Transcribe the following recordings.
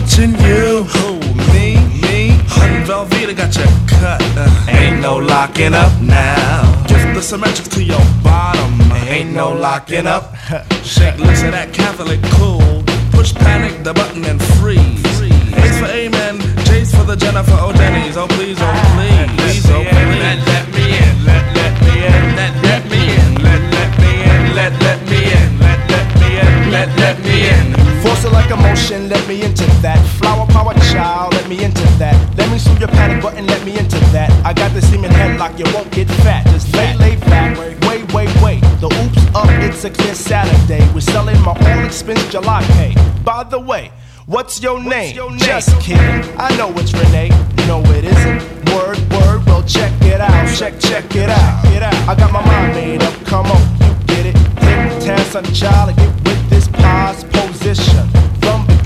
Watching you. Who? Me, me. Hun Velveeta got you cut. Uh, ain't no locking up now. Gift the symmetrics to your bottom. Ain't no locking up. Shake looks at that Catholic cool. Push panic, the button and freeze. A's for amen, J's for the Jennifer O'Denny's. Oh please, oh please, oh please. Let, let me in, let, let me in, let, let me in, let, let me in, let, let me in, let, let me in, let, let me in. It like emotion, let me into that. Flower power child, let me into that. Let me swing your panic button, let me into that. I got the semen headlock, you won't get fat. Just lay, lay back, wait, wait, wait. The oops up, it's a clear Saturday. We're selling my all expense July pay. By the way, what's your name? Just kidding, I know it's Renee. No, it isn't. Word, word, well, check it out. Check, check it out. Get out. I got my mind made up, come on, you get it. Take the task on child and get with this pause position.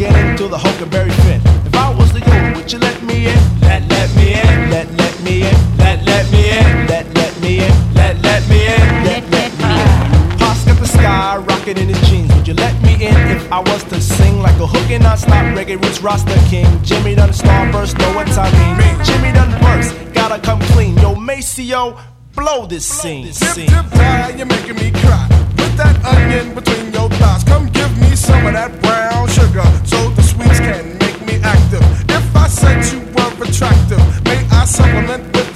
From beginning to the Huckleberry Finn. If I was the you, would you let me in? Let, let me in. Let, let me in. Let, let me in. Let, let me in. Let, let me in. Let, let me in. Pops got the sky rocking in his jeans. Would you let me in if I was to sing like a hook and non-stop reggae roots Rasta King? Jimmy done starburst, know what I mean? Jimmy done burst, gotta come clean. Yo, Maceo, blow this scene. Dip, dip, you're making me cry. Put that onion between your thighs. Come me some of that brown sugar so the sweets can make me active. If I said you were attractive, may I supplement with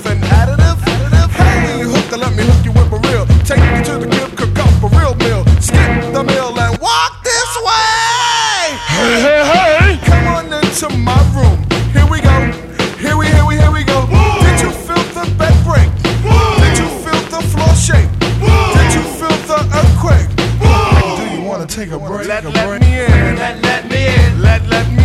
Do you wanna take a break? Let, let me in. Let, let me in. Let, let me in.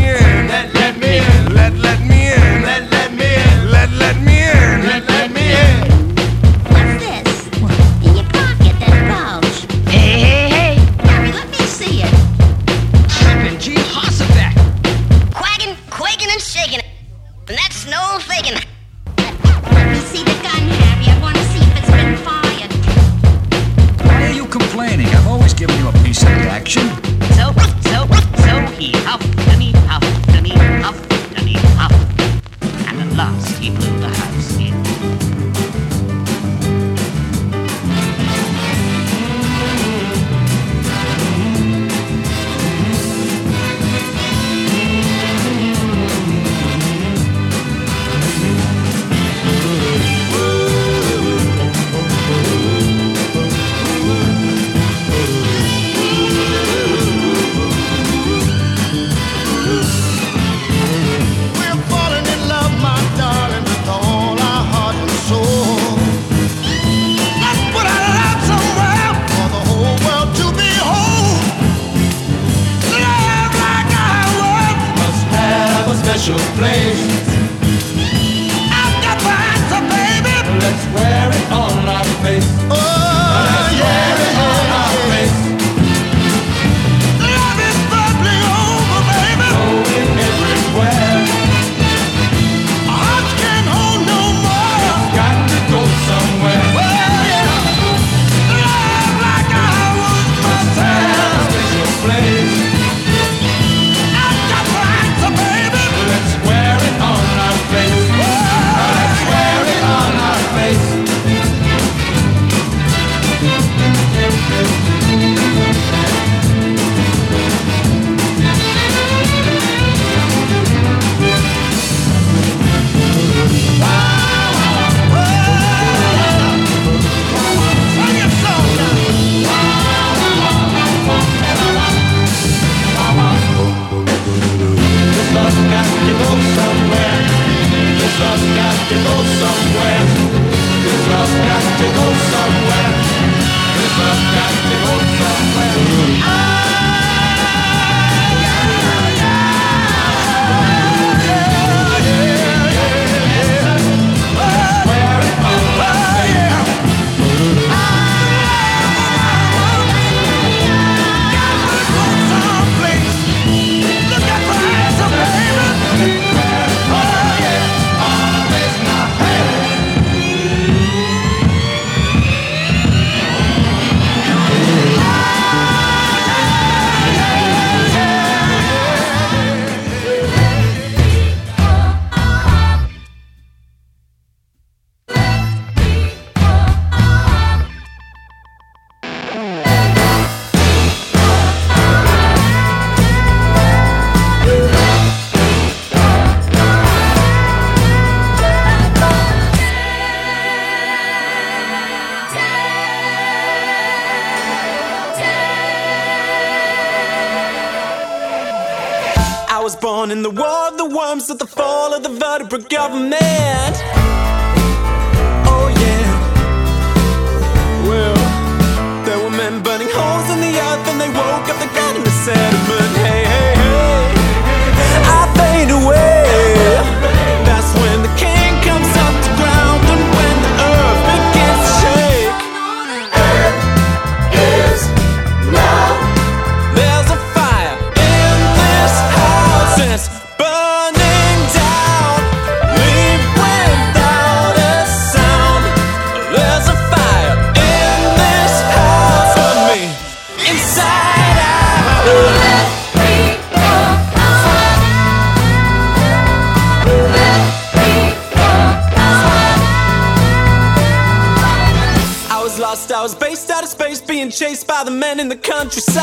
the countryside.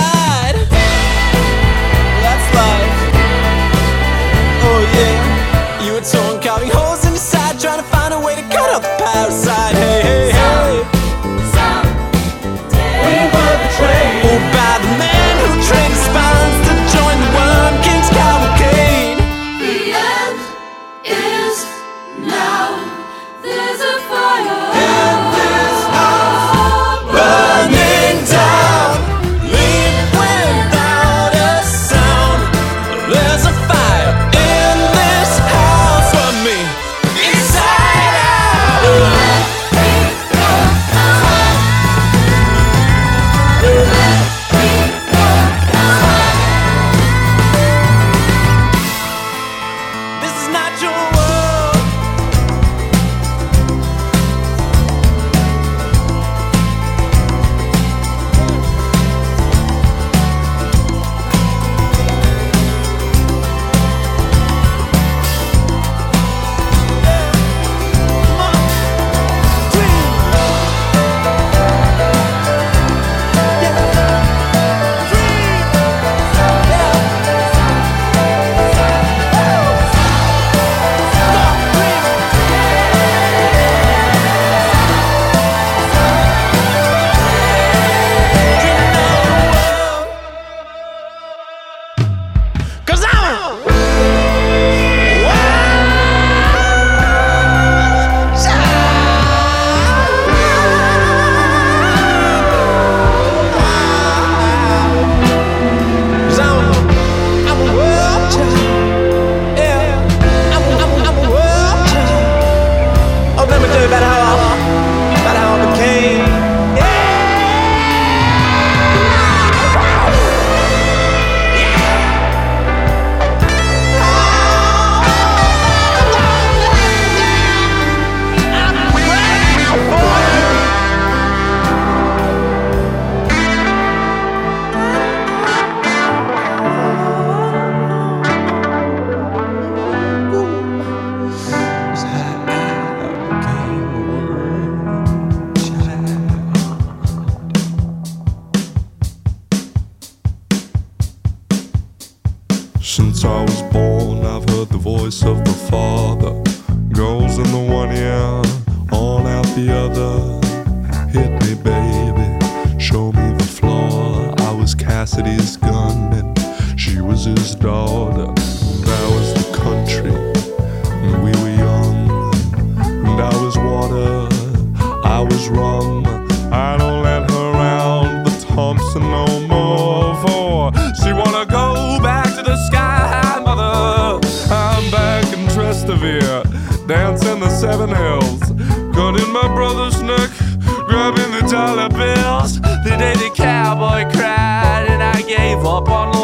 wanna go back to the sky high, mother. I'm back in Trestavia, dancing the Seven Hills. Cutting my brother's neck, grabbing the dollar bills. The day the cowboy cried, and I gave up on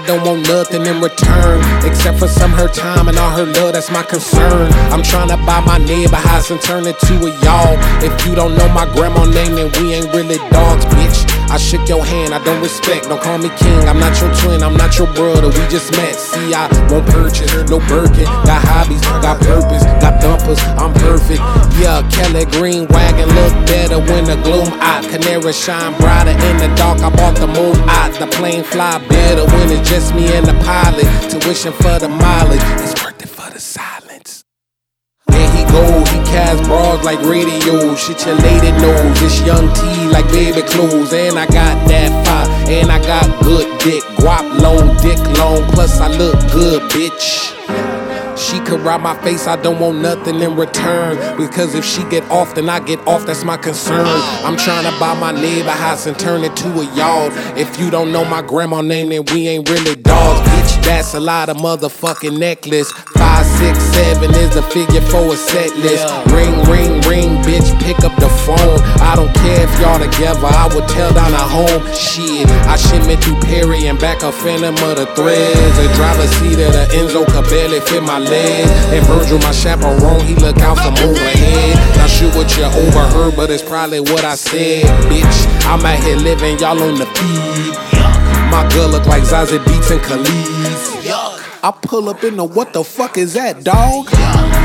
I don't want nothing in return. Except for some her time and all her love, that's my concern. I'm trying to buy my neighbor house and turn it to a y'all. If you don't know my grandma name, then we ain't really dogs, bitch. I shook your hand, I don't respect, don't call me king. I'm not your twin, I'm not your brother, we just met. See, I won't purchase, no Birkin. Got hobbies, got purpose, got dumpers, I'm perfect. Yeah, Kelly Green wagon look better when the gloom out. Canary shine brighter in the dark, I bought the moon out. The plane fly better when it's just me and the pilot. Tuition for the mileage, it's like radio. Shit your lady knows. It's young T like baby clothes. And I got that fire. And I got good dick. Guap long, dick long. Plus I look good, bitch. She could rob my face, I don't want nothing in return. Because if she get off, then I get off, that's my concern. I'm trying to buy my neighbor house and turn it to a yard. If you don't know my grandma name, then we ain't really dogs, bitch. That's a lot of motherfucking necklace. Six, seven is the figure for a set list. Ring, ring, ring, bitch, pick up the phone. I don't care if y'all together, I would tell down at home. Shit, I shipment through Perry and back a phantom of the threads. A driver's seat of the Enzo could barely fit my legs. And Virgil, my chaperone, he look out from overhead. Not sure what you overheard, but it's probably what I said, bitch. I'm out here living, y'all on the feed. My girl look like Zazie Beetz and Kelis. I pull up in the what the fuck is that, dog?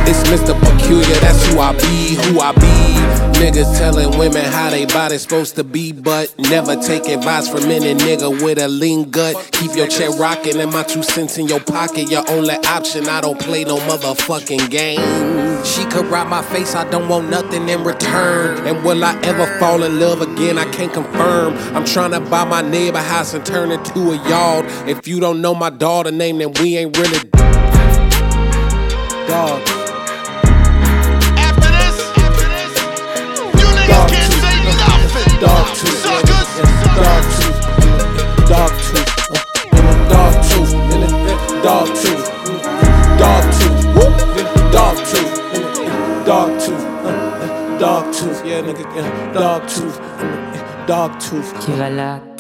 It's Mr. Peculiar, that's who I be, who I be. Niggas telling women how they body's supposed to be, but never take advice from any nigga with a lean gut. Keep your chair rocking and my two cents in your pocket, your only option. I don't play no motherfucking game. She could rob my face, I don't want nothing in return. And will I ever fall in love again? I can't confirm. I'm trying to buy my neighbor house and turn it to a yard. If you don't know my daughter name, then we ain't really dog. After this, after this, you niggas can't say nothing. Dog tooth. Suckers. Dog tooth. Dog tooth. Uh, Dog tooth. Dog tooth. Dog tooth. Whoop. Dog tooth. Dog tooth. Uh, Dog tooth. Yeah, nigga. yeah. Dog tooth. Dog tooth. Qui va la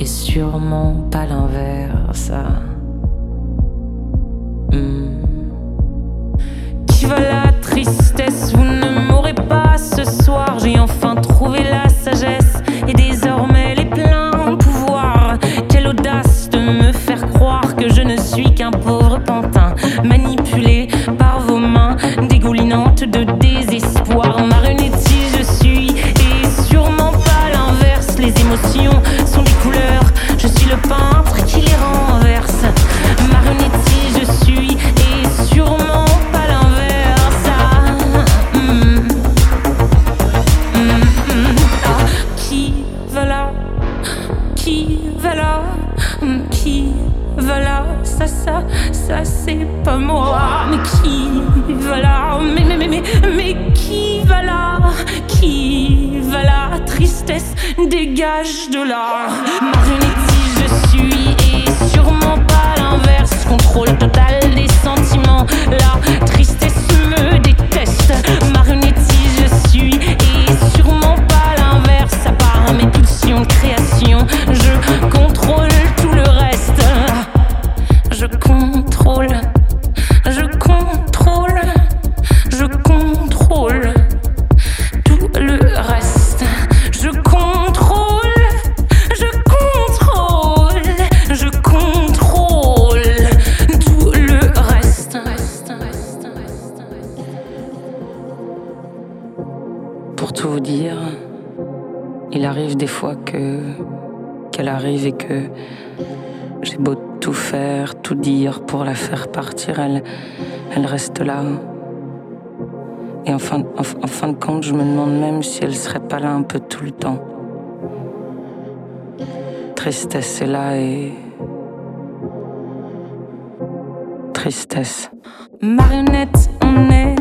et sûrement pas l'inverse. Hmm. Qui va la tristesse Vous ne m'aurez pas ce soir. J'ai enfin trouvé la sagesse et désormais les pleins pouvoirs. Quelle audace de me faire croire que je ne suis qu'un pauvre pantin elle, elle reste là. Et en fin, en, en fin de compte, je me demande même si elle serait pas là un peu tout le temps. Tristesse est là et tristesse. Marionnette, on est